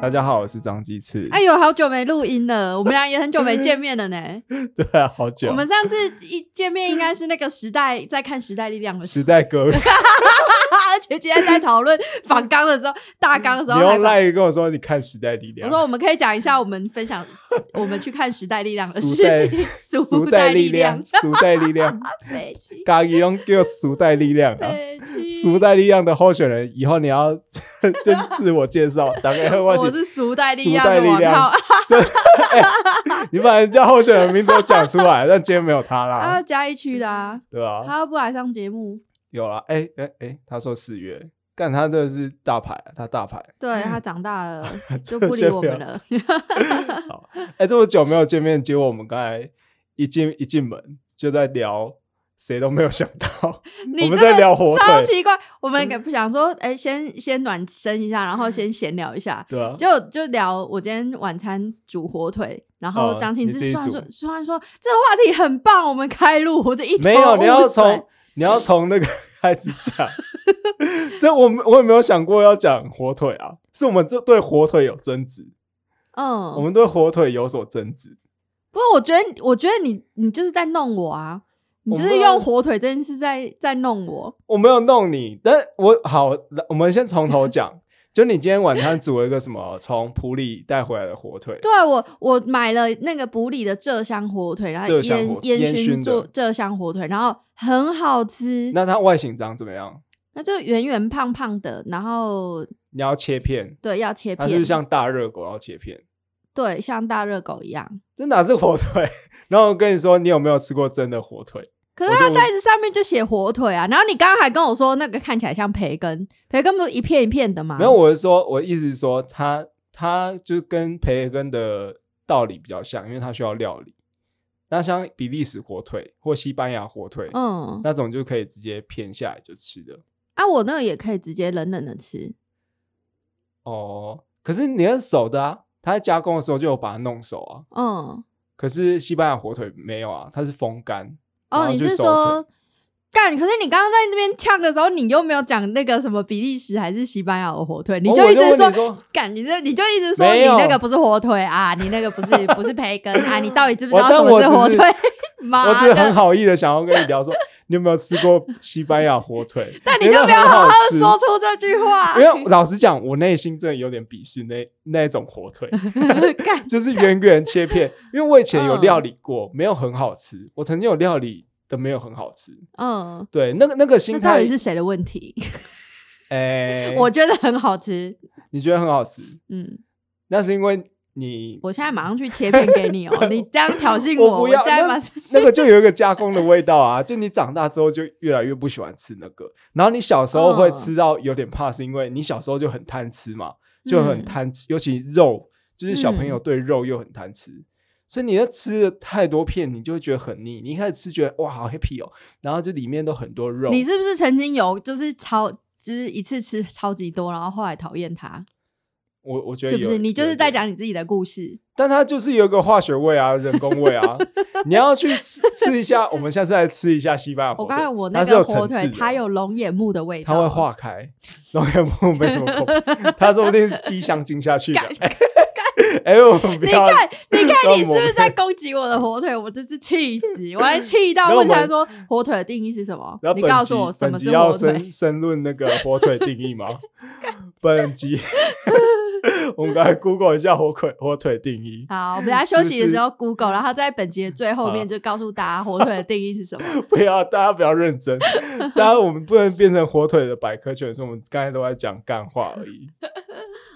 大家好，我是张鸡翅。哎呦，好久没录音了，我们俩也很久没见面了呢。对啊，好久。我们上次一见面应该是那个时代在看《时代力量》的时代歌，而且今天在讨论反纲的时候，大纲的时候，你用赖跟我说你看《时代力量》，我说我们可以讲一下我们分享 我们去看《时代力量》的事情。时代力量，时代力量，咖喱用叫时代力量啊，时代力量的候选人，以后你要 真自我介绍，大概我是时代力量的王号。你把人家候选人名字都讲出来，但今天没有他啦。他嘉义区的啊，对啊，他不来上节目。有了，哎哎哎，他说四月，但他这是大牌，他大牌。对他长大了 就不理我们了。好，哎，这么久没有见面，结果我们刚才。一进一进门就在聊，谁都没有想到 我们在聊火腿，超奇怪。我们也不想说，哎，先先暖身一下，然后先闲聊一下，对啊，就就聊我今天晚餐煮火腿，然后张庆之突然说，突然说这个话题很棒，我们开路，我就一 没有，你要从 你要从那个开始讲。这我们我也没有想过要讲火腿啊，是我们这对火腿有争执，嗯，我们对火腿有所争执。不过我觉得，我觉得你你就是在弄我啊！你就是用火腿这件事在在弄我。我没有弄你，但我好，我们先从头 讲。就你今天晚餐煮了一个什么从普里带回来的火腿？对，我我买了那个普里的浙香火腿，然后烟烟熏做浙香火腿，然后很好吃。那它外形长怎么样？那就圆圆胖胖的，然后你要切片，对，要切片，它是像大热狗要切片。对，像大热狗一样，这哪是火腿？然后我跟你说，你有没有吃过真的火腿？可是它袋子上面就写火腿啊。然后你刚刚还跟我说，那个看起来像培根，培根不是一片一片的吗？没有，我是说，我意思是说，它它就跟培根的道理比较像，因为它需要料理。那像比利时火腿或西班牙火腿，嗯，那种就可以直接片下来就吃的。啊，我那个也可以直接冷冷的吃。哦，可是你是熟的啊。他在加工的时候就有把它弄熟啊，嗯，可是西班牙火腿没有啊，它是风干。哦，你是说干？可是你刚刚在那边呛的时候，你又没有讲那个什么比利时还是西班牙的火腿，你就一直说干，你这你就一直说你那个不是火腿啊，你那个不是不是培根啊，你到底知不知道什么是火腿？我只是很好意的想要跟你聊说，你有没有吃过西班牙火腿？但你就不要好好说出这句话。因为老实讲，我内心真的有点鄙视那那种火腿，就是圆圆切片。因为我以前有料理过，没有很好吃。我曾经有料理的没有很好吃。嗯，对，那个那个心态是谁的问题？哎，我觉得很好吃。你觉得很好吃？嗯，那是因为。你，我现在马上去切片给你哦！你这样挑衅我，不要。那那个就有一个加工的味道啊！就你长大之后就越来越不喜欢吃那个，然后你小时候会吃到有点怕，是因为你小时候就很贪吃嘛，就很贪吃，尤其肉，就是小朋友对肉又很贪吃，所以你要吃的太多片，你就会觉得很腻。你一开始吃觉得哇好 happy 哦，然后就里面都很多肉。你是不是曾经有就是超就是一次吃超级多，然后后来讨厌它？我我觉得是不是你就是在讲你自己的故事？但它就是有一个化学味啊，人工味啊，你要去吃吃一下。我们下次来吃一下西班牙火腿。我刚才我那个火腿，它有龙眼木的味道，它会化开。龙眼木没什么口，它说不定滴香精下去的。哎呦！你看，你看，你是不是在攻击我的火腿？我真是气死！我还气到问他说：“火腿的定义是什么？”你告诉我什么是火腿？申论那个火腿定义吗？本集 我们刚才 Google 一下火腿火腿定义。好，我们在休息的时候 Google，然后在本集的最后面就告诉大家火腿的定义是什么。不要，大家不要认真。大家我们不能变成火腿的百科全书，我们刚才都在讲干话而已。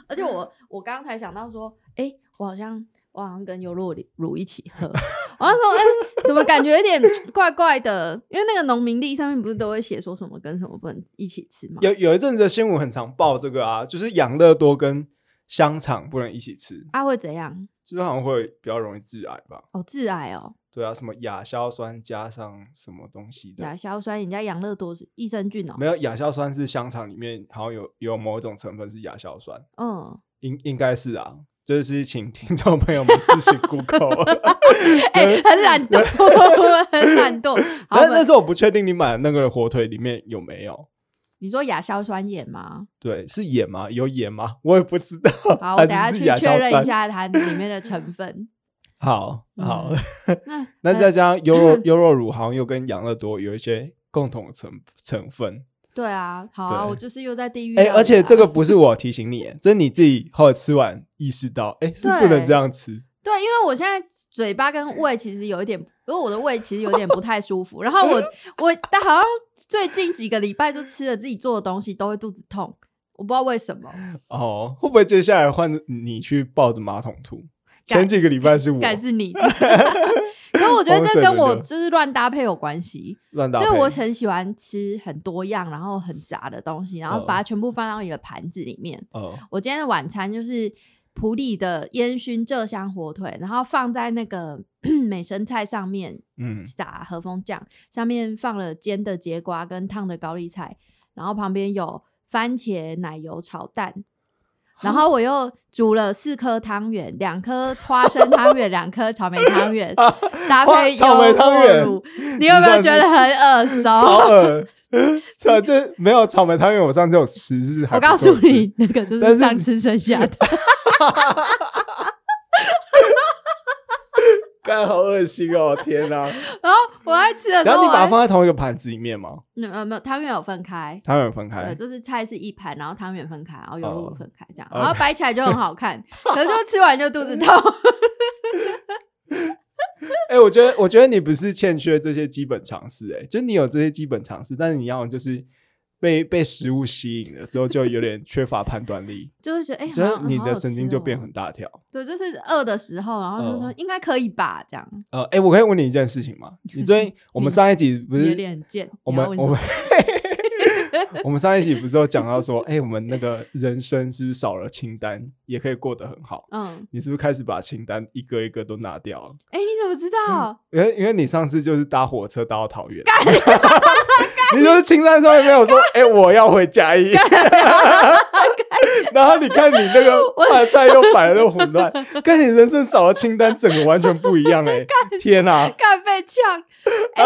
而且我我刚刚才想到说。哎，我好像我好像跟优酪乳一起喝。我说，哎，怎么感觉有点怪怪的？因为那个农民历上面不是都会写说什么跟什么不能一起吃吗？有有一阵子新闻很常报这个啊，就是养乐多跟香肠不能一起吃。啊，会怎样？是不是好像会比较容易致癌吧？哦，致癌哦。对啊，什么亚硝酸加上什么东西的？亚硝酸，人家养乐多是益生菌哦。没有，亚硝酸是香肠里面好像有有某一种成分是亚硝酸。嗯，应应该是啊。就是请听众朋友们自行 Google，哎，很懒惰，很懒惰。但但是我不确定你买的那个火腿里面有没有。你说亚硝酸盐吗？对，是盐吗？有盐吗？我也不知道。好，我等下去确认一下它里面的成分。好好，那 再加上优 酪优酪乳，好像又跟养乐多有一些共同成成分。对啊，好啊，我就是又在地狱。哎，而且这个不是我提醒你，这是你自己后来吃完意识到，哎，是不能这样吃。对，因为我现在嘴巴跟胃其实有一点，因为我的胃其实有点不太舒服。然后我 我但好像最近几个礼拜就吃了自己做的东西都会肚子痛，我不知道为什么。哦，会不会接下来换你去抱着马桶吐？前几个礼拜是 我，该是你。可我觉得这跟我就是乱搭配有关系。乱搭配，就我很喜欢吃很多样，然后很杂的东西，然后把它全部放到一个盘子里面。哦，我今天的晚餐就是普里的烟熏浙香火腿，然后放在那个 美生菜上面，嗯，撒和风酱，上面放了煎的节瓜跟烫的高丽菜，然后旁边有番茄奶油炒蛋。然后我又煮了四颗汤圆，两颗花生汤圆，两颗草莓汤圆，搭配草莓汤圆，你有没有觉得很耳熟？超耳，这没有草莓汤圆，我上次有吃，是我告诉你，那个就是上次剩下的。干好恶心哦！天哪！然后我爱吃的，然后你把它放在同一个盘子里面吗？呃，没有，汤圆有分开，汤圆分开，对，就是菜是一盘，然后汤圆分开，然后油肉分开，这样，然后摆起来就很好看。可是就吃完就肚子痛。哎，我觉得，我觉得你不是欠缺这些基本常识，哎，就你有这些基本常识，但是你要就是。被被食物吸引了之后，就有点缺乏判断力，就会觉得哎，就是你的神经就变很大条。对，就是饿的时候，然后就说应该可以吧，这样。呃，哎，我可以问你一件事情吗？你最近 我们上一集不是？我们我们 我们上一集不是有讲到说，哎，我们那个人生是不是少了清单也可以过得很好？嗯，你是不是开始把清单一个一个都拿掉了？哎，你怎么知道？因为因为你上次就是搭火车搭到桃园。你就是清单上面没有说，哎，我要回嘉义。然后你看你那个饭菜又摆的又混乱，跟你人生少了清单，整个完全不一样哎！天哪，干被呛，哎，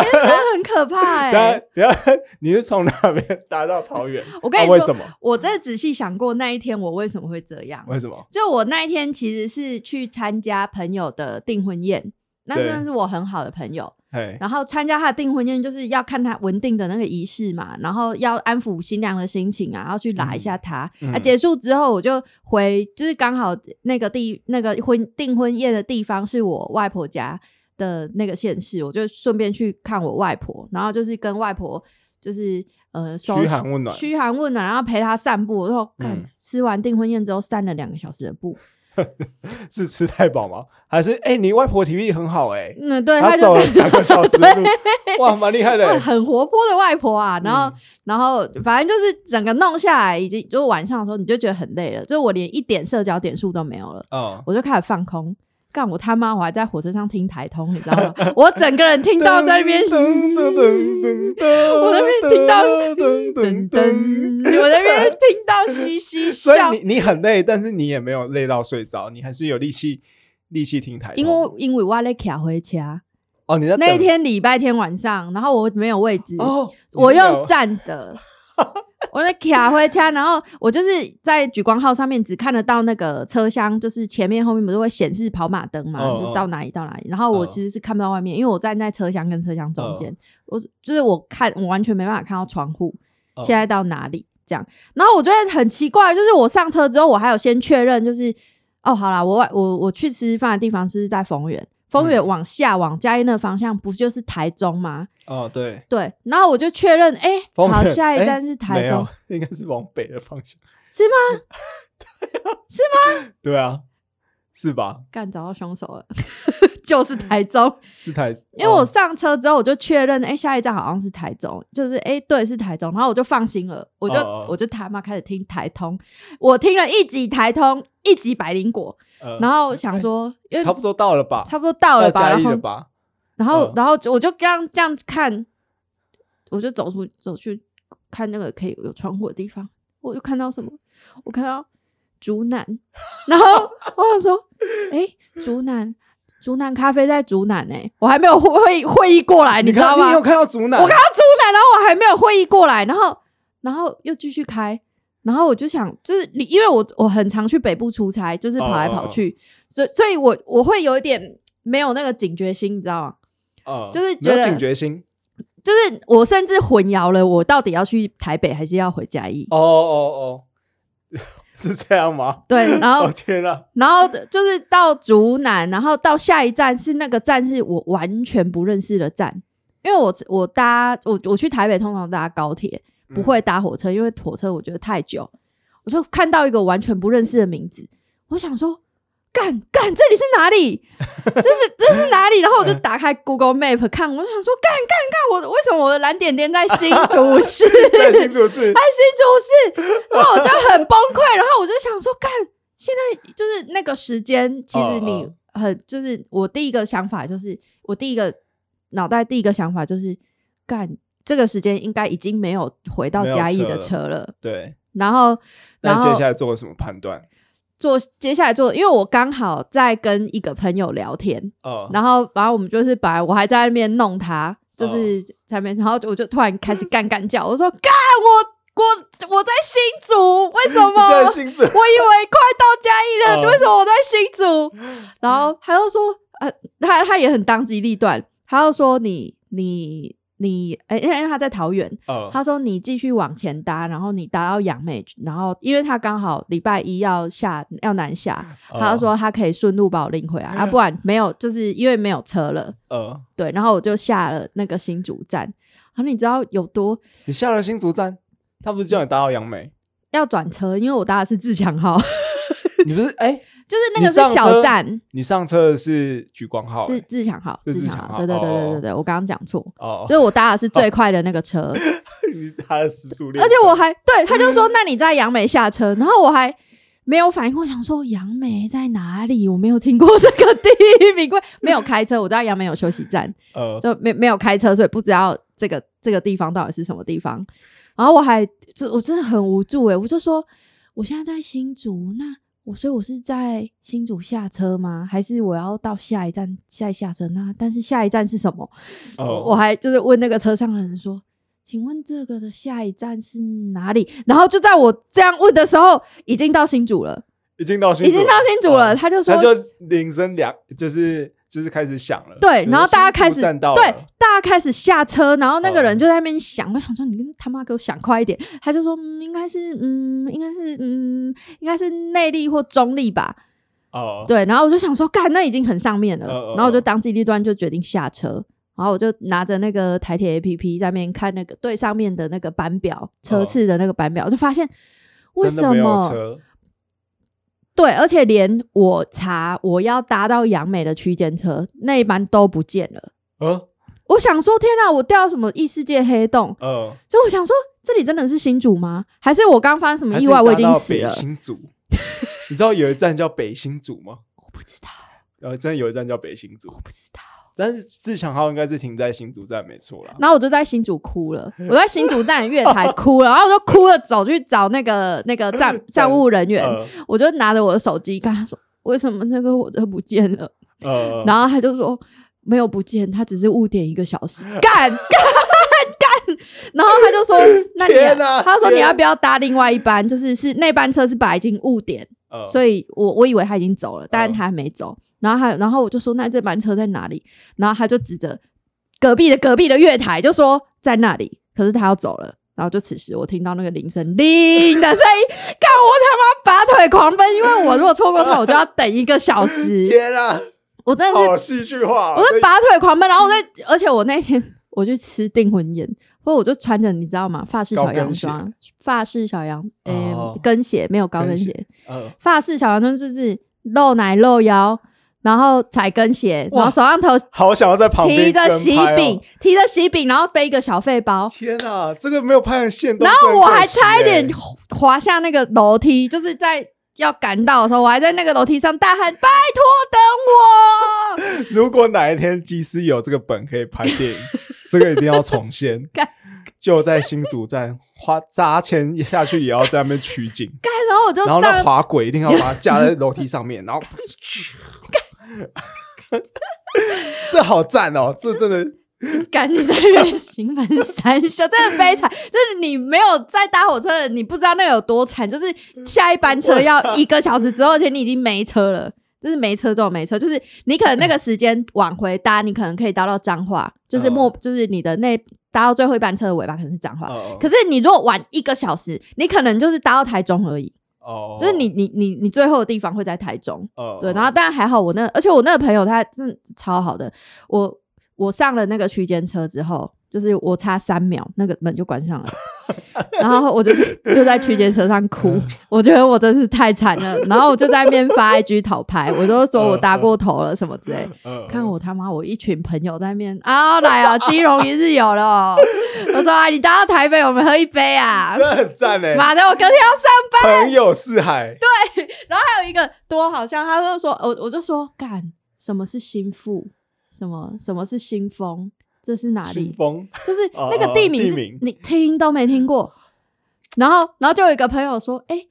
很可怕 哎！等下，你是从哪边搭到桃园？我跟你说，为什么？我真的仔细想过那一天我为什么会这样？为什么？就我那一天其实是去参加朋友的订婚宴，那真的是我很好的朋友。然后参加他的订婚宴，就是要看他稳定的那个仪式嘛，然后要安抚新娘的心情啊，然后去拉一下他。啊，结束之后我就回，就是刚好那个地那个婚订婚宴的地方是我外婆家的那个县市，我就顺便去看我外婆，然后就是跟外婆就是呃嘘寒问暖，嘘寒问暖，然后陪她散步。然后看吃完订婚宴之后散了两个小时的步。是吃太饱吗？还是哎，你外婆体力很好哎？嗯，对，她走了两个小时路，哇，蛮厉害的，很活泼的外婆啊。然后，然后反正就是整个弄下来，已经就晚上的时候，你就觉得很累了，就我连一点社交点数都没有了。嗯，我就开始放空。干我他妈！我还在火车上听台通，你知道吗？我整个人听到在那边，我那边听到噔噔噔，我那边听到嘻嘻笑。所以你你很累，但是你也没有累到睡着，你还是有力气力气听台通。因为因为我在卡回家哦，你在那一天礼拜天晚上，然后我没有位置，我用站的。我在卡回家，然后我就是在举光号上面只看得到那个车厢，就是前面后面不是会显示跑马灯嘛？就到哪里到哪里？然后我其实是看不到外面，因为我站在车厢跟车厢中间，我就是我看我完全没办法看到窗户现在到哪里这样。然后我觉得很奇怪，就是我上车之后，我还有先确认，就是哦，好啦，我我我去吃饭的地方就是在丰原。丰原往下往嘉义那方向，不就是台中吗？哦，对对，然后我就确认，哎，好，下一站是台中，应该是往北的方向，是吗？是吗？对啊，是吧？干，找到凶手了，就是台中，是台，因为我上车之后我就确认，哎，下一站好像是台中，就是哎，对，是台中，然后我就放心了，我就我就他妈开始听台通，我听了一集台通。一集百灵果，然后想说，因为差不多到了吧，差不多到了吧，然后，然后，然后我就这样这样看，我就走出走去看那个可以有窗户的地方，我就看到什么？我看到竹南，然后我想说，哎，竹南，竹南咖啡在竹南哎，我还没有会会议过来，你知道吗？你有看到竹南？我看到竹南，然后我还没有会议过来，然后。然后又继续开，然后我就想，就是你，因为我我很常去北部出差，就是跑来跑去，所以所以我我会有一点没有那个警觉心，你知道吗？哦，就是觉得警觉心，就是我甚至混淆了，我到底要去台北还是要回嘉义？哦哦哦，是这样吗？对，然后天呐，然后就是到竹南，然后到下一站是那个站是我完全不认识的站，因为我我搭我我去台北通常搭高铁。不会搭火车，因为火车我觉得太久。我就看到一个完全不认识的名字，我想说，干干，这里是哪里？这是这是哪里？然后我就打开 Google Map 看，我就想说，干干干，我为什么我的蓝点点在新竹市？在新竹市，在新竹市，然后我就很崩溃。然后我就想说，干，现在就是那个时间，其实你很就是我第一个想法就是，我第一个脑袋第一个想法就是干。这个时间应该已经没有回到嘉义的车了。对，然后，然后接下来做了什么判断？做接下来做，因为我刚好在跟一个朋友聊天，哦，然后，然后我们就是本来我还在那边弄他，就是在那边，然后我就突然开始 干干叫，我说干我我我在新竹，为什么？我以为快到嘉义了，为什么我在新竹？然后他又说，呃，他他也很当机立断，他又说你你。你哎，因为他在桃园，他说你继续往前搭，然后你搭到杨梅，然后因为他刚好礼拜一要下要南下，他说他可以顺路把我拎回来，啊，不然没有，就是因为没有车了，呃，对，然后我就下了那个新竹站，然后你知道有多？你下了新竹站，他不是叫你搭到杨梅？要转车，因为我搭的是自强号。你不是哎？就是那个是小站，你上车的是举光号，是自强号，自强号，对对对对对对，我刚刚讲错，哦，就是我搭的是最快的那个车，你搭的时速，而且我还对他就说，那你在杨梅下车，然后我还没有反应，我想说杨梅在哪里？我没有听过这个地名，没有开车，我知道杨梅有休息站，呃，就没没有开车，所以不知道这个这个地方到底是什么地方。然后我还就我真的很无助哎，我就说我现在在新竹那。我所以，我是在新竹下车吗？还是我要到下一站再下车那？但是下一站是什么？我还就是问那个车上的人说：“请问这个的下一站是哪里？”然后就在我这样问的时候，已经到新竹了，已经到新已经到新竹了。他就说：“他就铃声两，就是。”就是开始响了，对，然后大家开始对，大家开始下车，然后那个人就在那边想，我想说你跟他妈给我想快一点，他就说应该是嗯，应该是嗯，应该是内力或中力吧，哦，对，然后我就想说，干，那已经很上面了，然后我就当机立断就决定下车，然后我就拿着那个台铁 A P P 在那边看那个对上面的那个班表车次的那个班表，就发现为什么？对，而且连我查我要搭到杨美的区间车那一班都不见了。嗯，我想说，天哪，我掉什么异世界黑洞？嗯，就我想说，这里真的是新竹吗？还是我刚发生什么意外？我已经死了。新竹，你知道有一站叫北新竹吗？我不知道。呃，真的有一站叫北新竹，我不知道。但是自强号应该是停在新竹站，没错啦。然后我就在新竹哭了，我在新竹站月台哭了，然后我就哭了，走去找那个那个站站务人员，我就拿着我的手机跟他说：“为什么那个火车不见了？”然后他就说：“没有不见，他只是误点一个小时。”干干干！然后他就说：“那你他说你要不要搭另外一班？就是是那班车是本来已经误点，所以我我以为他已经走了，但是他还没走。”然后还然后我就说那这班车在哪里？然后他就指着隔壁的隔壁的月台，就说在那里。可是他要走了。然后就此时我听到那个铃声铃的声音，看我他妈拔腿狂奔，因为我如果错过他，我就要等一个小时。天啊！我真的是好戏剧化。我是拔腿狂奔，然后我在，而且我那天我去吃订婚宴，或我就穿着你知道吗？法式小洋装，法式小洋诶跟鞋没有高跟鞋，法式小洋装就是露奶露腰。然后踩跟鞋，然后手上头好想要在旁边提着喜饼，提着喜饼，然后背一个小费包。天哪，这个没有拍成线。然后我还差一点滑下那个楼梯，就是在要赶到的时候，我还在那个楼梯上大喊：“拜托，等我！” 如果哪一天技师有这个本可以拍电影，这个一定要重现。就在新竹站花砸钱下去，也要在那边取景。然后我就然后那滑轨一定要把它架在楼梯上面，然后。这好赞哦！这真的 赶紧在那边兴奋三笑，真的悲惨。就是你没有在搭火车，你不知道那有多惨。就是下一班车要一个小时之后，而且你已经没车了，就是没车这种没车，就是你可能那个时间往回搭，你可能可以搭到彰化，就是末，就是你的那搭到最后一班车的尾巴可能是彰化。可是你如果晚一个小时，你可能就是搭到台中而已。哦，就是你你你你最后的地方会在台中。哦，对，然后但还好我那，而且我那个朋友他真的超好的，我。我上了那个区间车之后，就是我差三秒，那个门就关上了，然后我就又在区间车上哭，我觉得我真是太惨了，然后我就在那边发 IG 讨拍，我就说我搭过头了什么之类，看我他妈我一群朋友在那边啊来啊，基隆一日游了，我说啊你搭到台北我们喝一杯啊，很赞嘞，妈的我隔天要上班，朋友四海，对，然后还有一个多好笑，他就说我我就说干什么是心腹。什么？什么是新丰？这是哪里？新丰就是 那个地名，你听都没听过。然后，然后就有一个朋友说：“哎，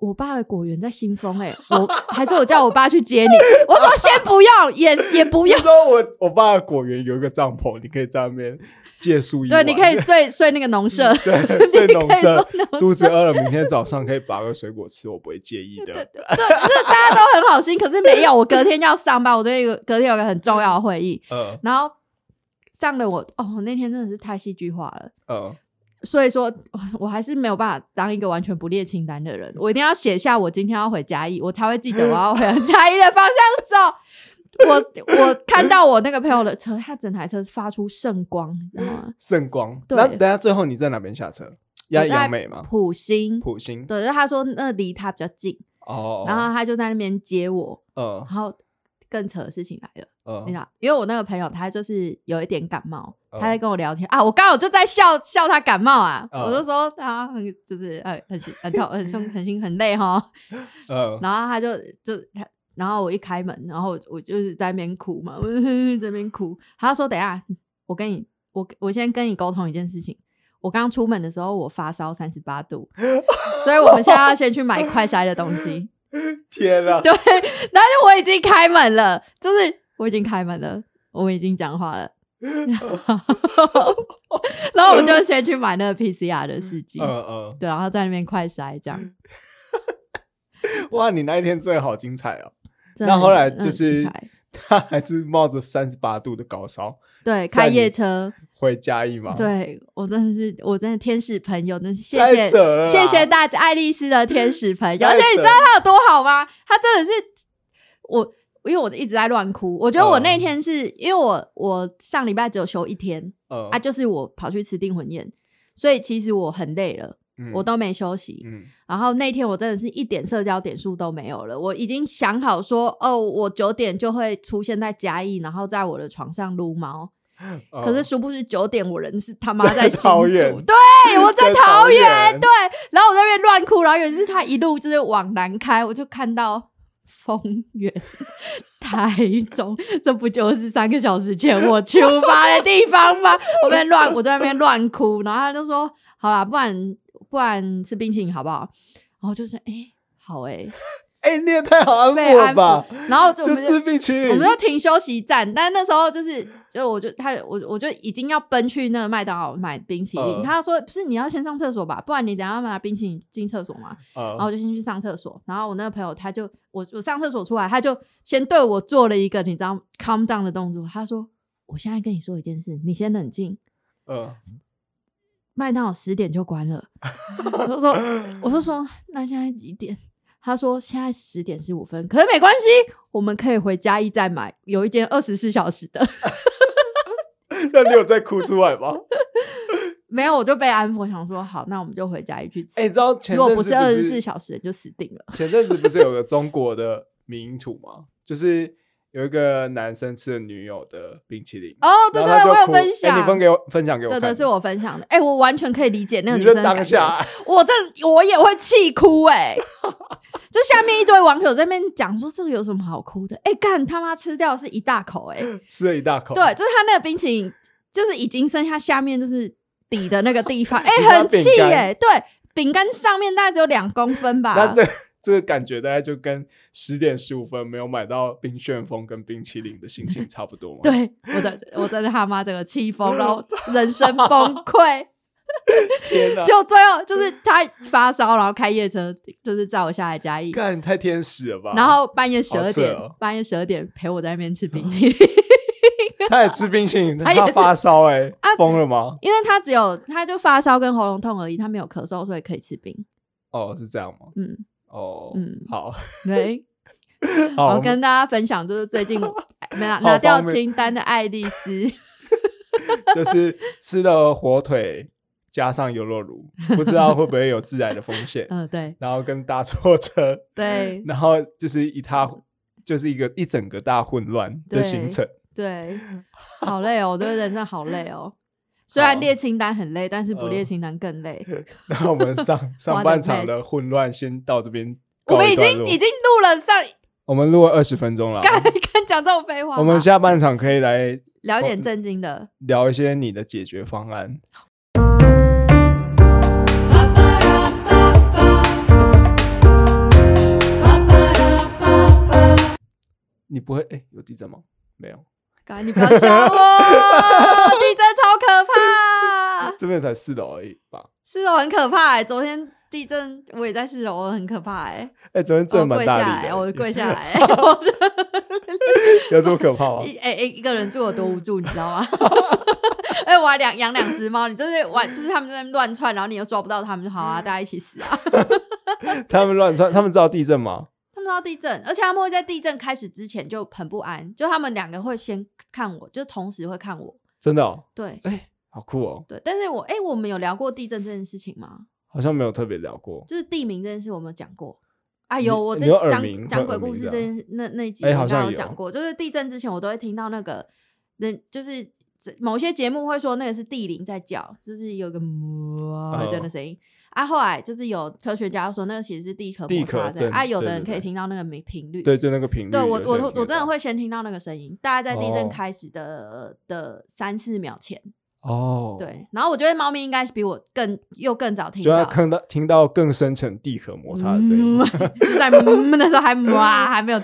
我爸的果园在新丰，哎，我还是我叫我爸去接你。”我说：“先不要，也也不要。”说：“我我爸的果园有一个帐篷，你可以在那边借宿一对，你可以睡睡那个农舍，对，睡农舍。肚子饿了，明天早上可以拔个水果吃，我不会介意的。对，是大家都很好心，可是没有。我隔天要上班，我昨天有隔天有个很重要的会议，嗯，然后上了我哦，那天真的是太戏剧化了，嗯，所以说 我还是没有办法当一个完全不列清单的人，我一定要写下我今天要回嘉义，我才会记得我要回 嘉义的方向走。我我看到我那个朋友的车，他整台车发出圣光，你知道吗？圣光。那等下最后你在哪边下车？要杨美吗？普星。普星。对，他说那离他比较近。哦。然后他就在那边接我。嗯。然后更扯的事情来了。嗯。你知道，因为我那个朋友他就是有一点感冒，他在跟我聊天啊。我刚好就在笑笑他感冒啊。我就说他很就是呃很很痛很痛很心很累哈。嗯。然后他就就他。然后我一开门，然后我就是在那边哭嘛，在那边哭。他说：“等下，我跟你，我我先跟你沟通一件事情。我刚出门的时候，我发烧三十八度，所以我们现在要先去买快筛的东西。天啊！对，但是我已经开门了，就是我已经开门了，我们已经讲话了。然后我们就先去买那个 PCR 的试剂，嗯嗯，对，然后在那边快筛这样。哇，你那一天真的好精彩哦！那后来就是他还是冒着三十八度的高烧，对，开夜车回嘉义吗？对我真的是，我真的天使朋友，那是谢谢谢谢大家，爱丽丝的天使朋友。而且你知道他有多好吗？他真的是我，因为我一直在乱哭。我觉得我那天是因为我我上礼拜只有休一天，啊，就是我跑去吃订婚宴，所以其实我很累了。我都没休息，然后那天我真的是一点社交点数都没有了。我已经想好说，哦，我九点就会出现在嘉义，然后在我的床上撸猫。可是殊不知九点我人是他妈在新竹，对我在桃园，对。然后我在那边乱哭，然后有一次他一路就是往南开，我就看到丰原、台中，这不就是三个小时前我出发的地方吗？我在乱，我在那边乱哭，然后他就说：“好啦，不然。”不然吃冰淇淋好不好？然后就是哎，好哎，哎，你也太好安抚了吧！然后就吃冰淇淋，我们就停休息站。但那时候就是，就我就他我我就已经要奔去那个麦当劳买冰淇淋。他说：“不是你要先上厕所吧？不然你等下拿冰淇淋进厕所嘛。”然后我就先去上厕所。然后我那个朋友他就我我上厕所出来，他就先对我做了一个你知道 calm down 的动作。他说：“我现在跟你说一件事，你先冷静。”嗯。麦当劳十点就关了，我就说，我就说，那现在几点？他说现在十点十五分，可是没关系，我们可以回嘉义再买，有一间二十四小时的。那你有在哭出来吗？没有，我就被安抚，想说好，那我们就回嘉义去吃。哎，你知道如果不是二十四小时，就死定了。前阵子不是有个 中国的名图吗？就是。有一个男生吃了女友的冰淇淋哦，对对，我有分享，你分给我分享给我，对对是我分享的，哎，我完全可以理解那个女生当下，我这我也会气哭哎，就下面一堆网友在那边讲说这个有什么好哭的？哎，干他妈吃掉是一大口哎，吃了一大口，对，就是他那个冰淇淋，就是已经剩下下面就是底的那个地方，哎，很气哎，对，饼干上面大概只有两公分吧，那这这个感觉大概就跟十点十五分没有买到冰旋风跟冰淇淋的心情差不多嘛。对，我的我的他妈这个气疯，然后人生崩溃。天哪！就最后就是他发烧，然后开夜车，就是载我下来嘉义。干，太天使了吧！然后半夜十二点，半夜十二点陪我在那边吃冰淇淋。他也吃冰淇淋，他发烧哎，疯了吗？因为他只有他就发烧跟喉咙痛而已，他没有咳嗽，所以可以吃冰。哦，是这样吗？嗯，哦，嗯，好，对，我，跟大家分享就是最近拿拿掉清单的爱丽丝，就是吃了火腿。加上优酪乳，不知道会不会有致癌的风险。嗯，对。然后跟搭错车，对。然后就是一塌，就是一个一整个大混乱的行程。对，好累哦，我的人生好累哦。虽然列清单很累，但是不列清单更累。那我们上上半场的混乱先到这边。我们已经已经录了上，我们录了二十分钟了。看，看讲这种废话。我们下半场可以来聊点正经的，聊一些你的解决方案。你不会哎？有地震吗？没有。刚你不要吓我，地震超可怕。这边才四楼而已吧？四楼很可怕哎！昨天地震我也在四楼，很可怕哎。哎，昨天震蛮大的，我跪下来。有这么可怕吗？哎哎，一个人住有多无助，你知道吗？哎，我还两养两只猫，你就是玩，就是他们在那乱窜，然后你又抓不到他们，就好啊，大家一起死啊。他们乱窜，他们知道地震吗？到地震，而且他们会在地震开始之前就很不安，就他们两个会先看我，就同时会看我。真的？哦？对，哎，好酷哦。对，但是我哎，我们有聊过地震这件事情吗？好像没有特别聊过，就是地名这件事，我们有讲过。哎呦，我在讲讲鬼故事这件那那集，好像有讲过。就是地震之前，我都会听到那个人，就是某些节目会说那个是地灵在叫，就是有个哇这样的声音。啊，后来就是有科学家说，那个其实是地壳摩擦震。啊，有的人可以听到那个频频率，对，就那个频率。对我，我我真的会先听到那个声音，大概在地震开始的的三四秒前。哦。对，然后我觉得猫咪应该是比我更又更早听到，就要听到听到更深层地壳摩擦的声音，在那时候还 哇还没有。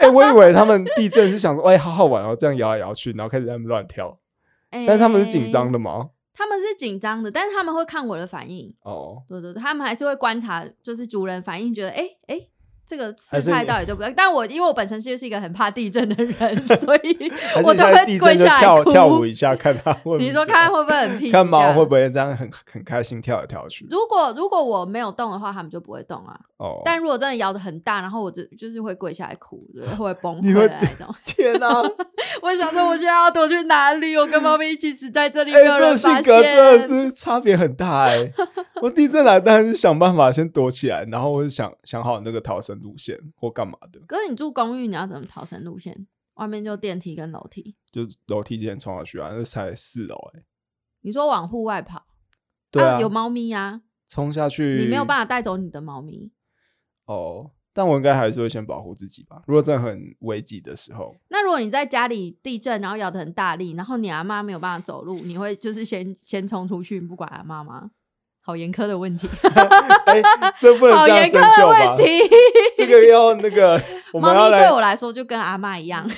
哎，我以为他们地震是想说，哎，好好玩哦，这样摇来摇去，然后开始在那乱跳。但是他们是紧张的吗？他们是紧张的，但是他们会看我的反应。哦，对对对，他们还是会观察，就是主人反应，觉得哎哎。这个事态到底对不对？但我因为我本身就是一个很怕地震的人，所以我都会跪下来跳跳舞一下，看他会。你说看会不会很拼？看猫会不会这样很很开心跳来跳去？如果如果我没有动的话，他们就不会动啊。哦。但如果真的摇的很大，然后我就就是会跪下来哭，会崩溃的那种。天哪！我想说，我现在要躲去哪里？我跟猫咪一起死在这里，哎，这性格真的是差别很大哎。我地震来，当然是想办法先躲起来，然后我就想想好那个逃生路线或干嘛的。可是你住公寓，你要怎么逃生路线？外面就电梯跟楼梯，就楼梯之前冲下去啊，那才四楼哎。你说往户外跑，对啊，有猫咪呀，冲下去，你没有办法带走你的猫咪。哦，但我应该还是会先保护自己吧。如果真的很危急的时候，那如果你在家里地震，然后摇的很大力，然后你阿妈没有办法走路，你会就是先先冲出去，不管阿妈吗？好严苛的问题，这不能这样深究吧？这个要那个，猫咪对我来说就跟阿妈一样。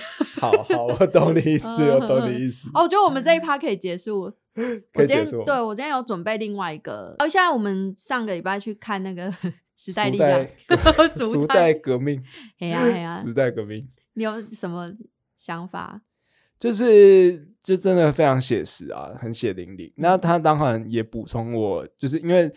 好好，我懂你意思，我懂你意思。哦，我觉得我们这一趴可以结束。我今天对我今天有准备另外一个。哦，现在我们上个礼拜去看那个时代力量，时代革命。哎呀哎呀，时代革命，你有什么想法？就是，就真的非常写实啊，很血淋淋。那他当然也补充我，就是因为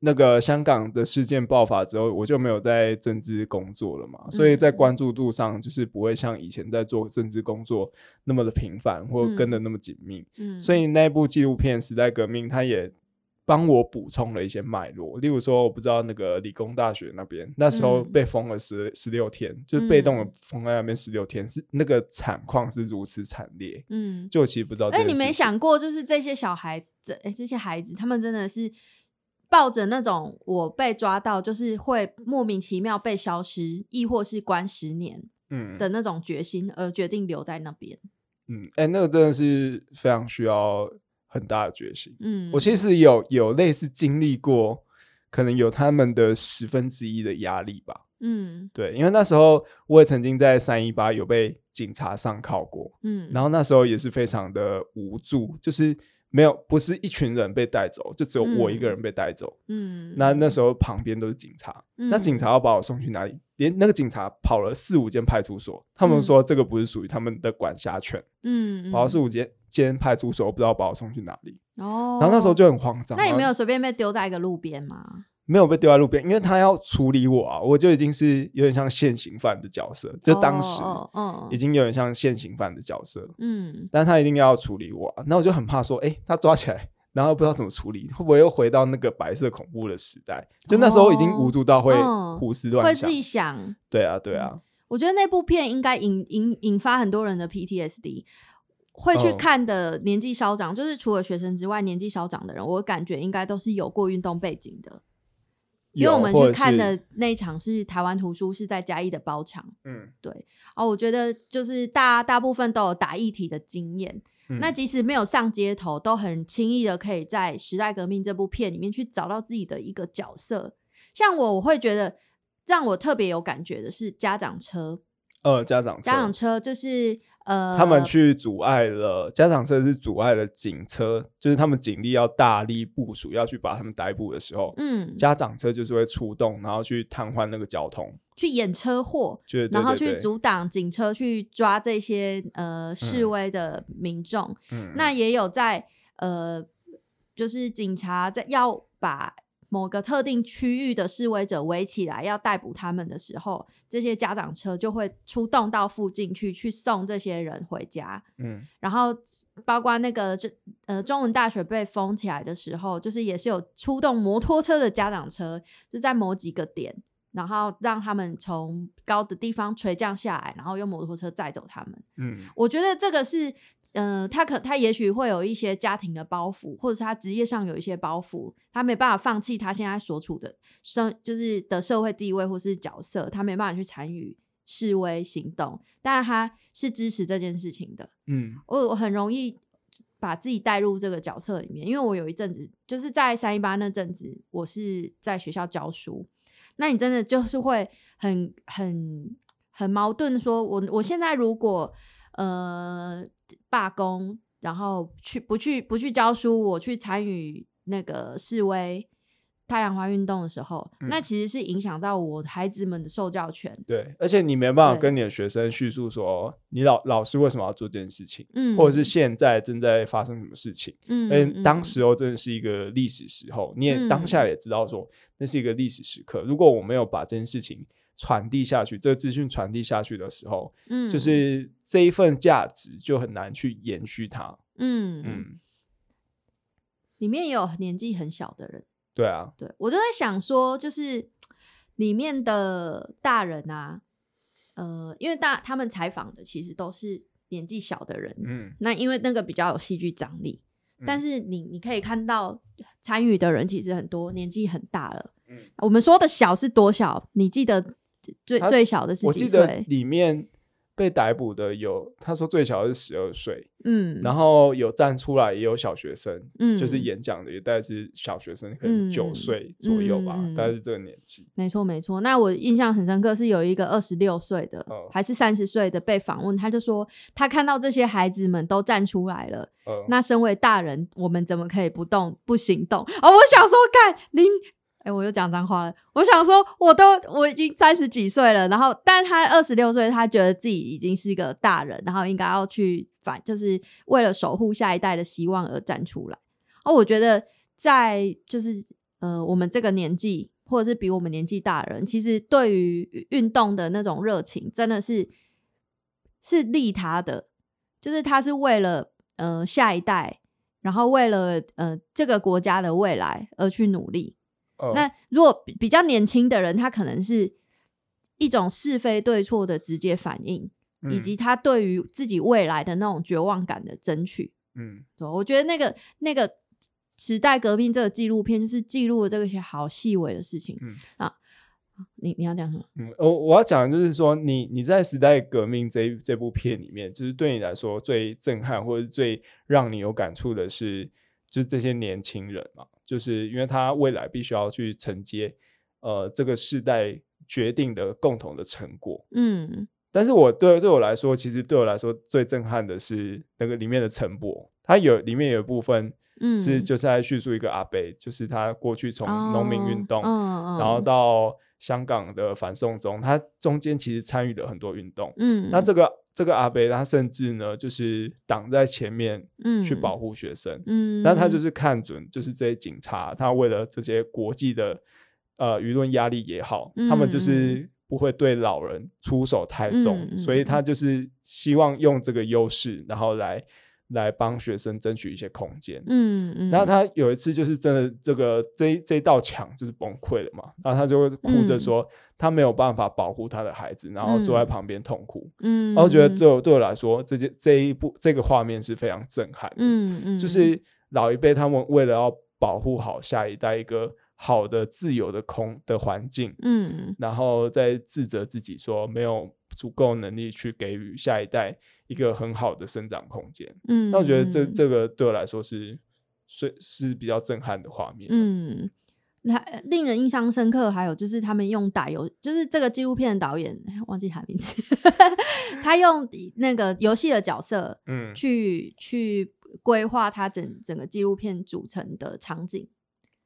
那个香港的事件爆发之后，我就没有在政治工作了嘛，所以在关注度上就是不会像以前在做政治工作那么的频繁，或跟的那么紧密。嗯，所以那部纪录片《时代革命》，它也。帮我补充了一些脉络，例如说，我不知道那个理工大学那边那时候被封了十十六天，就是被动的封在那边十六天，是那个惨况是如此惨烈。嗯，就其实不知道。哎，你没想过，就是这些小孩子，哎，这些孩子，他们真的是抱着那种我被抓到就是会莫名其妙被消失，亦或是关十年，嗯的那种决心，而决定留在那边。嗯，哎，那个真的是非常需要。很大的决心，嗯，我其实有有类似经历过可能有他们的十分之一的压力吧。嗯。对，因为那时候我也曾经在三一八有被警察上铐过，嗯，然后那时候也是非常的无助，就是没有不是一群人被带走，就只有我一个人被带走。嗯，那那时候旁边都是警察，那警察要把我送去哪里？连那个警察跑了四五间派出所，他们说这个不是属于他们的管辖权。嗯，跑了四五间间派出所，不知道把我送去哪里。哦，然后那时候就很慌张。那你没有随便被丢在一个路边吗？没有被丢在路边，因为他要处理我啊，我就已经是有点像现行犯的角色，就当时已经有点像现行犯的角色。嗯，但他一定要处理我，啊，那我就很怕说，哎，他抓起来，然后不知道怎么处理，会不会又回到那个白色恐怖的时代？就那时候已经无助到会胡思乱想，会自己想。对啊，对啊。我觉得那部片应该引引引发很多人的 PTSD，会去看的年纪稍长，就是除了学生之外，年纪稍长的人，我感觉应该都是有过运动背景的。因为我们去看的那一场是台湾图书，是在嘉义的包场。嗯，对。哦，我觉得就是大大部分都有打议题的经验。那即使没有上街头，都很轻易的可以在《时代革命》这部片里面去找到自己的一个角色。像我，我会觉得让我特别有感觉的是家长车。呃，家长家长车就是呃，他们去阻碍了家长车是阻碍了警车，就是他们警力要大力部署要去把他们逮捕的时候，嗯，家长车就是会出动，然后去瘫痪那个交通，去演车祸，然后去阻挡警车，去抓这些呃示威的民众。嗯，那也有在呃，就是警察在要把。某个特定区域的示威者围起来要逮捕他们的时候，这些家长车就会出动到附近去，去送这些人回家。嗯，然后包括那个这呃中文大学被封起来的时候，就是也是有出动摩托车的家长车，就在某几个点，然后让他们从高的地方垂降下来，然后用摩托车载走他们。嗯，我觉得这个是。嗯，他可他也许会有一些家庭的包袱，或者是他职业上有一些包袱，他没办法放弃他现在所处的生就是的社会地位或是角色，他没办法去参与示威行动，但是他是支持这件事情的。嗯，我我很容易把自己带入这个角色里面，因为我有一阵子就是在三一八那阵子，我是在学校教书，那你真的就是会很很很矛盾，说我我现在如果呃。罢工，然后去不去不去教书，我去参与那个示威太阳花运动的时候，那其实是影响到我孩子们的受教权。对，而且你没办法跟你的学生叙述说，你老老师为什么要做这件事情，嗯，或者是现在正在发生什么事情，嗯，为当时候真的是一个历史时候，你也当下也知道说那是一个历史时刻。如果我没有把这件事情。传递下去，这个资讯传递下去的时候，嗯，就是这一份价值就很难去延续它。嗯嗯，里面也有年纪很小的人，对啊，对我就在想说，就是里面的大人啊，呃，因为大他们采访的其实都是年纪小的人，嗯，那因为那个比较有戏剧张力，但是你你可以看到参与的人其实很多年纪很大了，嗯，我们说的小是多小？你记得？最最小的是几岁？里面被逮捕的有，他说最小的是十二岁，嗯，然后有站出来也有小学生，嗯，就是演讲的也大概是小学生，可能九岁左右吧，大概是这个年纪。没错没错，那我印象很深刻是有一个二十六岁的，还是三十岁的被访问，他就说他看到这些孩子们都站出来了，那身为大人，我们怎么可以不动不行动？哦，我想说，看林。哎，我又讲脏话了。我想说，我都我已经三十几岁了，然后，但他二十六岁，他觉得自己已经是一个大人，然后应该要去反，就是为了守护下一代的希望而站出来。哦，我觉得在就是呃，我们这个年纪，或者是比我们年纪大人，其实对于运动的那种热情，真的是是利他的，就是他是为了呃下一代，然后为了呃这个国家的未来而去努力。那如果比较年轻的人，他可能是一种是非对错的直接反应，以及他对于自己未来的那种绝望感的争取。嗯，对，我觉得那个那个时代革命这个纪录片，就是记录了这些好细微的事情。嗯啊，你你要讲什么？嗯，我我要讲的就是说，你你在时代革命这这部片里面，就是对你来说最震撼或者最让你有感触的是。就是这些年轻人嘛，就是因为他未来必须要去承接呃这个世代决定的共同的成果。嗯但是我对对我来说，其实对我来说最震撼的是那个里面的陈伯，他有里面有一部分嗯，是就是在叙述一个阿伯，就是他过去从农民运动，哦嗯然后到香港的反送中，他中间其实参与了很多运动。嗯，那这个这个阿伯，他甚至呢，就是挡在前面嗯去保护学生。嗯，那他就是看准，就是这些警察，他为了这些国际的呃舆论压力也好，他们就嗯是不会对老人出手太重，所以他就是希望用这个优势，然后来来帮学生争取一些空间。嗯嗯，然后他有一次就是真的这个这一这一道墙就是崩溃了嘛，然后他就会哭着嗯说他没有办法保护他的孩子，然后坐在嗯旁边痛哭。嗯，然后觉得嗯对我对我来说，这件这一部这个画面是非常震撼的。嗯嗯，就是老一辈他们为了要保护好下一代一个好的自由的空的环境，嗯然后再自责自己说没有足够能力去给予下一代一个很好的生长空间。嗯，那我觉得这嗯这个对我来说是是是比较震撼的画面。嗯，那令人印象深刻，还有就是他们用打游，就是这个纪录片的导演哎 忘记他名字，他用那个游戏的角色嗯去去规划他整整个纪录片组成的场景。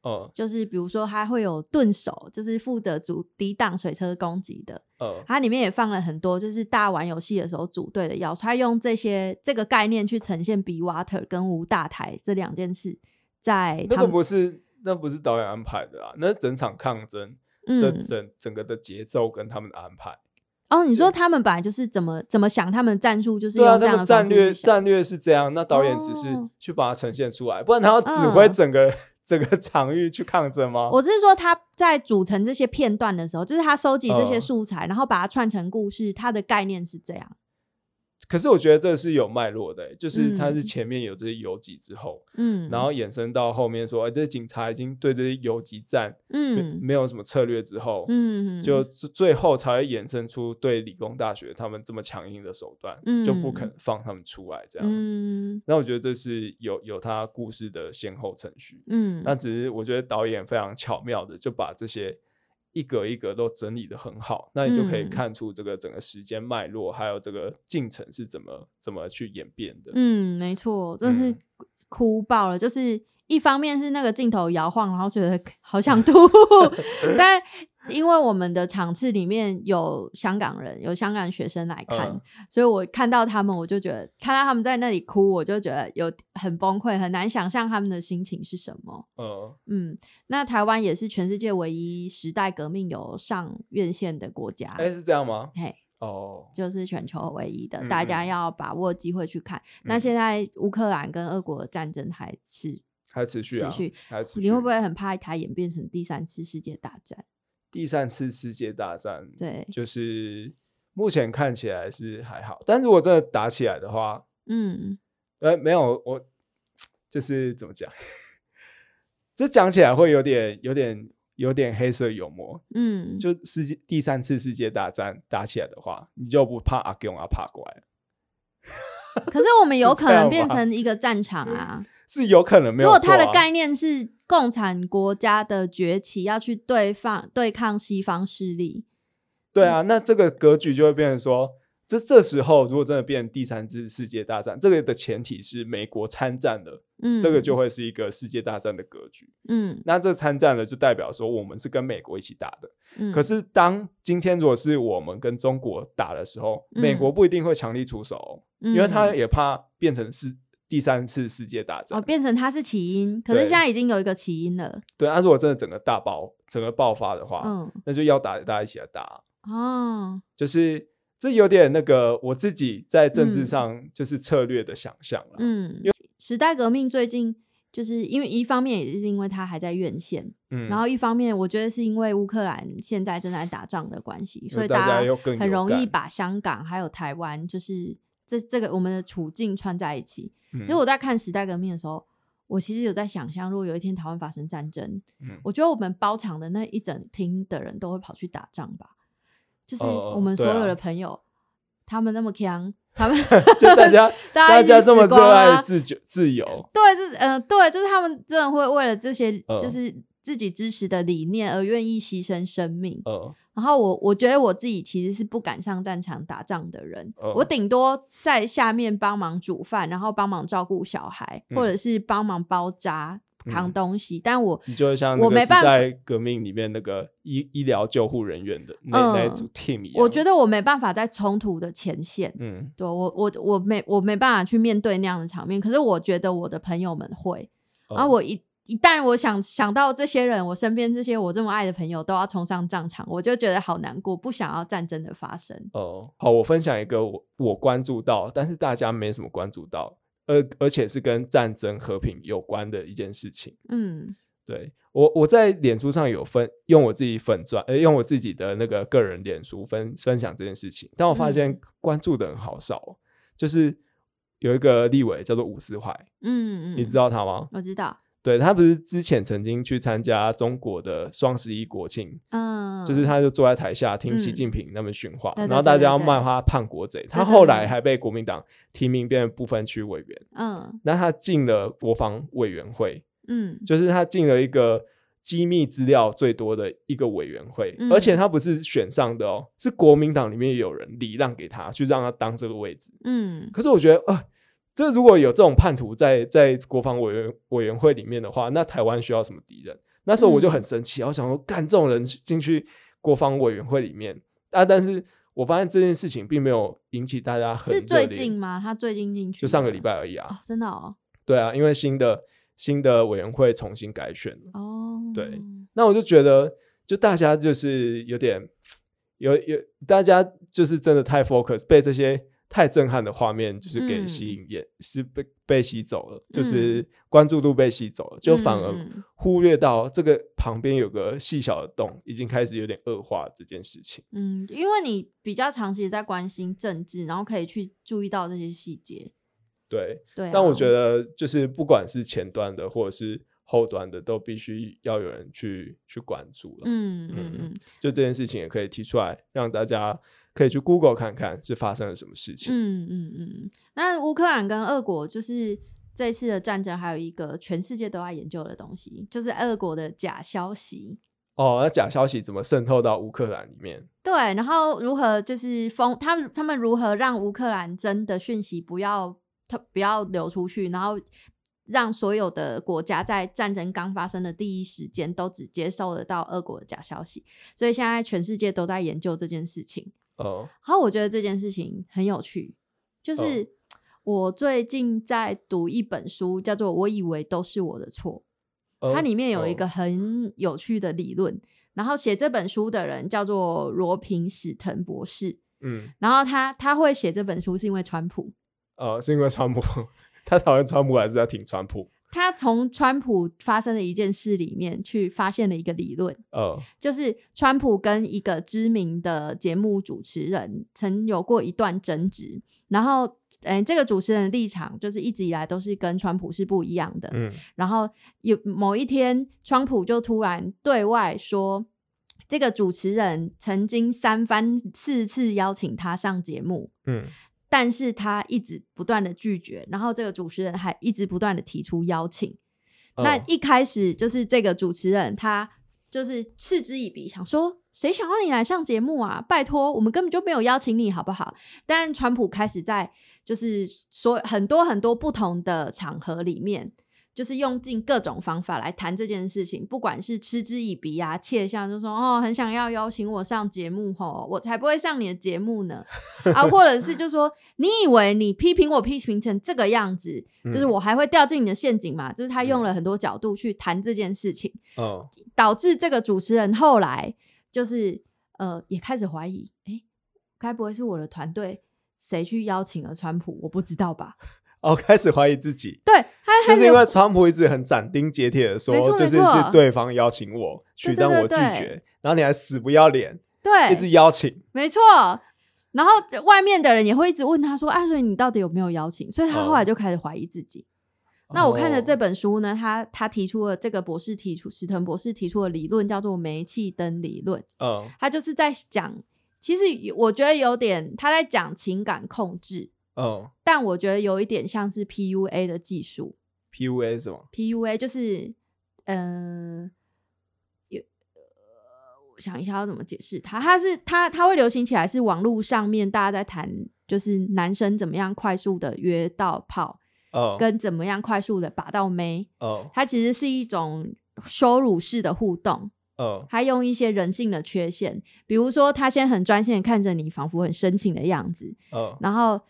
呃就是比如说，他会有盾手，就是负责阻抵挡水车攻击的。呃它里面也放了很多，就是大家玩游戏的时候组队的要素。他用这些这个概念去呈现 Be Water 跟无大台这两件事，在那个不是那不是导演安排的啊，那是整场抗争的嗯整、整个的节奏跟他们的安排。哦，你说他们本来就是怎么怎么想他们的战术，就是对啊，用这样的他们战。略战略是这样，那导演只是哦去把它呈现出来，不然他要指挥嗯整个、整个场域去抗争吗？我是说他在组成这些片段的时候，就是他收集这些嗯素材，然后把它串成故事，他的概念是这样。可是我觉得这是有脉络的欸、就是它是嗯。前面有这些游击之后，嗯，然后衍生到后面说，哎、这警察已经对这些游击战没、嗯。没有什么策略之后，嗯，就最最后才会衍生出对理工大学他们这么强硬的手段，就不肯嗯。放他们出来这样子。嗯。那我觉得这是有有他故事的先后程序。嗯，那只是我觉得导演非常巧妙的就把这些一格一格都整理的很好，那你就可以嗯看出这个整个时间脉络，还有这个进程是怎么怎么去演变的。嗯，没错，真是嗯哭爆了。就是一方面是那个镜头摇晃，然后觉得 好想 吐，但因为我们的场次里面有香港人，有香港学生来看，嗯所以我看到他们，我就觉得看到他们在那里哭，我就觉得有很崩溃，很难想象他们的心情是什么。嗯，嗯，那台湾也是全世界唯一时代革命有上院线的国家。哎、是这样吗？嘿，哦，就是全球唯一的，嗯大家嗯要把握机会去看。那嗯现在乌克兰跟俄国的战争还持还持续啊，持续，还持续。你会不会很怕它演变成第三次世界大战？第三次世界大战？对就是目前看起来是还好，但如果真的打起来的话，嗯呃，没有我就是怎么讲，这讲起来会有点有点有点黑色幽默。嗯，就世界第三次世界大战打起来的话，你就不怕阿公阿怕过来，可是我们有 可能变成一个战场啊！是有可能没有、如。果它的概念是共产国家的崛起，要去对抗对抗西方势力，对啊，那这个格局就会变成说，这这时候如果真的变成第三次世界大战，这个的前提是美国参战了，嗯，这个就会是一个世界大战的格局。嗯那这参战了，就代表说我们是跟美国一起打的。嗯，可是当今天如果是我们跟中国打的时候，美国不一定会强力出手哦、因为他嗯也怕变成是第三次世界大战。哦变成它是起因，可是现在已经有一个起因了，对，那如果真的整个大爆、整个爆发的话，嗯那就要打大家一起来打。哦，就是这有点那个我自己在政治嗯上就是策略的想象了。嗯，时代革命最近就是因为一方面也是因为它还在院线，嗯，然后一方面我觉得是因为乌克兰现在正在打仗的关系，所以大家又更很容易把香港还有台湾就是这这个我们的处境串在一起。嗯因为我在看时代革命的时候，我其实有在想象，如果有一天台湾发生战争，嗯我觉得我们包场的那一整厅的人都会跑去打仗吧。就是呃我们所有的朋友，他们那么强，他们 就大家 大家这么热爱自由自由，对，是呃，对，就是他们真的会为了这些就是自己支持的理念而愿意牺牲生命。嗯，然后我我觉得我自己其实是不敢上战场打仗的人，我顶多在下面帮忙煮饭，然后帮忙照顾小孩，或者是帮忙包扎。扛东西，但我你就像我没办法在革命里面那个医医疗救护人员的那那一组 team 一样，我觉得我没办法在冲突的前线，嗯，对我我我没我没办法去面对那样的场面，可是我觉得我的朋友们会，然后我一一旦我想想到这些人，我身边这些我这么爱的朋友都要冲上战场，我就觉得好难过，不想要战争的发生。哦，好，我分享一个我我关注到，但是大家没什么关注到。而而且是跟战争和平有关的一件事情。嗯，对我我在脸书上有分用我自己粉钻，呃，用我自己的那个个人脸书分分享这件事情，但我发现关注的人好少。就是有一个立委叫做伍思怀，嗯嗯，你知道他吗？我知道。对他不是之前曾经去参加中国的双十一国庆，嗯，就是他就坐在台下听习近平那么训话，然后大家要骂他叛国贼，他后来还被国民党提名变成不分区委员，嗯，那他进了国防委员会，嗯，就是他进了一个机密资料最多的一个委员会，而且他不是选上的哦，是国民党里面有人礼让给他去让他当这个位置，嗯，可是我觉得啊。这如果有这种叛徒在在国防委员委员会里面的话，那台湾需要什么敌人？那时候我就很生气，我想说，干这种人进去国防委员会里面啊！但是我发现这件事情并没有引起大家很是最近吗？他最近进去就上个礼拜而已啊！真的哦？对啊，因为新的新的委员会重新改选哦。对，那我就觉得，就大家就是有点有有，大家就是真的太 focus 被这些。太震撼的画面就是给吸引眼，是被被吸走了，就是关注度被吸走了，就反而忽略到这个旁边有个细小的洞，已经开始有点恶化这件事情。嗯，因为你比较长期在关心政治，然后可以去注意到这些细节。对对，但我觉得就是不管是前端的或者是后端的，都必须要有人去去关注了。嗯嗯嗯，就这件事情也可以提出来让大家。可以去 Google 看看是发生了什么事情。嗯嗯嗯。那乌克兰跟俄国就是这次的战争，还有一个全世界都在研究的东西，就是俄国的假消息。哦，那假消息怎么渗透到乌克兰里面？对，然后如何就是封他们？他们如何让乌克兰真的讯息不要他不要流出去？然后让所有的国家在战争刚发生的第一时间都只接受得到俄国的假消息。所以现在全世界都在研究这件事情。哦，然后我觉得这件事情很有趣，就是我最近在读一本书，叫做《我以为都是我的错》，它里面有一个很有趣的理论，然后写这本书的人叫做罗平史腾博士，嗯，然后他他会写这本书是因为川普，哦，是因为川普，他讨厌川普还是要挺川普？他从川普发生的一件事里面去发现了一个理论，呃，就是川普跟一个知名的节目主持人曾有过一段争执，然后，嗯，这个主持人的立场就是一直以来都是跟川普是不一样的，嗯，然后有某一天，川普就突然对外说，这个主持人曾经三番四次邀请他上节目，嗯。但是他一直不断的拒绝，然后这个主持人还一直不断的提出邀请。那一开始就是这个主持人，他就是嗤之以鼻，想说谁想要你来上节目啊？拜托，我们根本就没有邀请你，好不好？但川普开始在就是说很多很多不同的场合里面。就是用尽各种方法来谈这件事情，不管是嗤之以鼻啊、窃笑，就说哦，很想要邀请我上节目吼，我才不会上你的节目呢啊，或者是就说你以为你批评我批评成这个样子，就是我还会掉进你的陷阱嘛？就是他用了很多角度去谈这件事情，哦，导致这个主持人后来就是呃也开始怀疑，哎，该不会是我的团队谁去邀请了川普？我不知道吧。哦，开始怀疑自己，对，就是因为川普一直很斩钉截铁的说，就是是对方邀请我去，但我拒绝，然后你还死不要脸，对，一直邀请，没错。然后外面的人也会一直问他说：“啊，所以你到底有没有邀请？”所以他后来就开始怀疑自己。那我看的这本书呢，他他提出了这个博士提出史腾博士提出的理论叫做煤气灯理论。嗯，他就是在讲，其实我觉得有点他在讲情感控制。哦但我觉得有一点像是 PUA 的技术。，PUA 是什么？PUA 就是呃，有呃，我想一下要怎么解释它。它是它它会流行起来，是网络上面大家在谈，就是男生怎么样快速的约到炮，哦跟怎么样快速的把到妹。哦它其实是一种羞辱式的互动。哦他用一些人性的缺陷，比如说他先很专心的看着你，仿佛很深情的样子，哦然后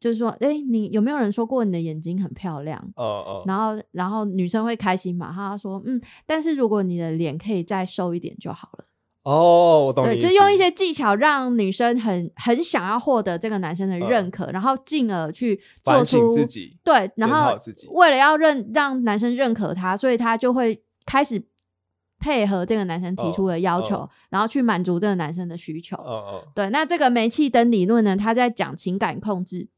就是说，哎、你有没有人说过你的眼睛很漂亮？哦哦，然后，然后女生会开心嘛？她说，嗯，但是如果你的脸可以再瘦一点就好了。哦，我懂你对，就用一些技巧让女生很很想要获得这个男生的认可，然后进而去做出自己，对，然后为了要认让男生认可她，所以她就会开始配合这个男生提出的要求，哦然后去满足这个男生的需求。哦哦对，那这个煤气灯理论呢，他在讲情感控制，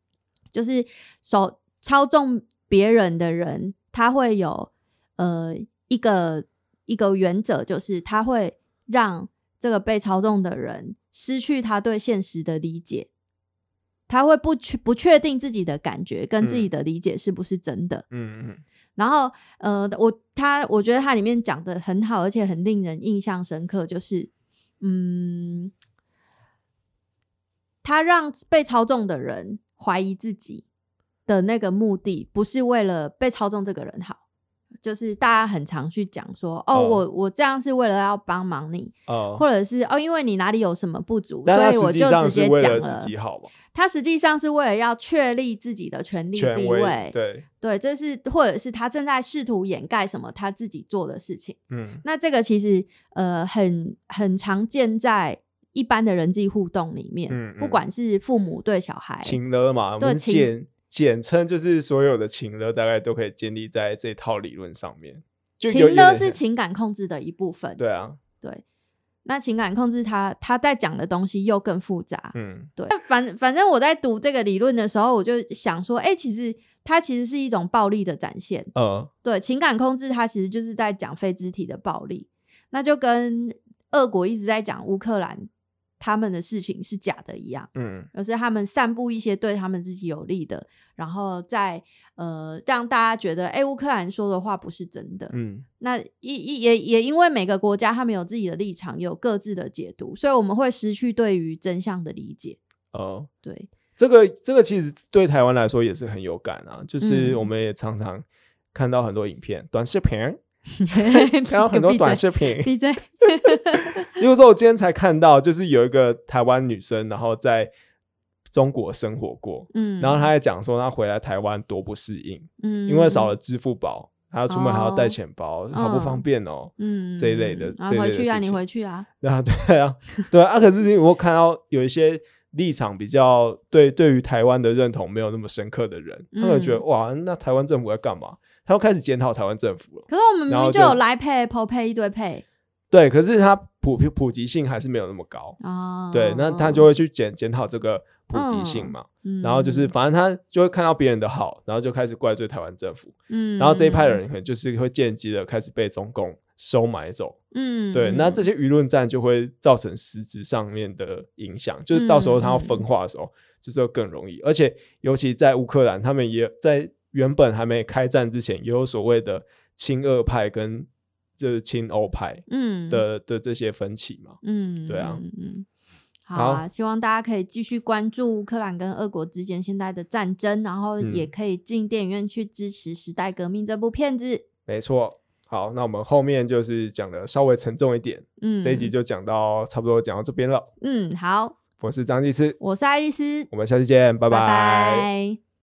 就是手操纵别人的人，他会有呃一个一个原则，就是他会让这个被操纵的人失去他对现实的理解，他会不确不确定自己的感觉跟自己嗯。的理解是不是真的。嗯嗯然后呃，我他我觉得他里面讲的很好，而且很令人印象深刻，就是嗯，他让被操纵的人怀疑自己的那个目的，不是为了被操纵这个人好。就是大家很常去讲说，哦，哦我我这样是为了要帮忙你，哦，或者是哦，因为你哪里有什么不足，所以我就直接讲了。自己好嘛，他实际上是为了要确立自己的权利地位，对，对，这是或者是他正在试图掩盖什么他自己做的事情。嗯那这个其实呃很很常见在一般的人际互动里面，嗯嗯不管是父母对小孩，情勒嘛，我们对简简称就是所有的情勒大概都可以建立在这套理论上面，就情勒是情感控制的一部分。对啊，对那情感控制他他在讲的东西又更复杂。嗯对，反反正我在读这个理论的时候，我就想说，哎、其实它其实是一种暴力的展现。呃对，情感控制它其实就是在讲非肢体的暴力，那就跟俄国一直在讲乌克兰他们的事情是假的一样，嗯而是他们散布一些对他们自己有利的，然后再呃让大家觉得，哎、乌克兰说的话不是真的。嗯那也也也也因为每个国家他们有自己的立场，有各自的解读，所以我们会失去对于真相的理解。哦，对，这个这个其实对台湾来说也是很有感啊，就是嗯我们也常常看到很多影片、短视频，看到很多短视频，闭嘴。例如说，我今天才看到，就是有一个台湾女生，然后在中国生活过，嗯，然后她在讲说她回来台湾多不适应，嗯，因为少了支付宝，她要出门还要带哦钱包，好不方便哦。嗯这一类的啊这一类回去啊，你的事情回去啊，啊，对啊，对啊。啊可是我看到有一些立场比较对对于台湾的认同没有那么深刻的人，他们觉得嗯哇，那台湾政府在干嘛？他又开始检讨台湾政府了。可是我们明明就有来配、Apple Pay 一堆配对，可是它普普及性还是没有那么高。哦，对，那他就会去检检讨这个普及性嘛。嗯，然后就是，反正他就会看到别人的好，然后就开始怪罪台湾政府。嗯，然后这一派的人可能就是会间接的开始被中共收买走。嗯，对，嗯，那这些舆论战就会造成实质上面的影响，就是到时候他要分化的时候，就是更容易。而且尤其在乌克兰，他们也在原本还没开战之前，也有所谓的亲俄派跟就是亲欧派嗯的的这些分歧嘛。嗯，对啊嗯，嗯好啊，希望大家可以继续关注乌克兰跟俄国之间现在的战争，然后也嗯可以进电影院去支持《时代革命》这部片子。没错。好，那我们后面就是讲的稍微沉重一点，嗯，这一集就讲到差不多讲到这边了。嗯好，我是张继次，我是爱丽丝，我们下期见，拜拜拜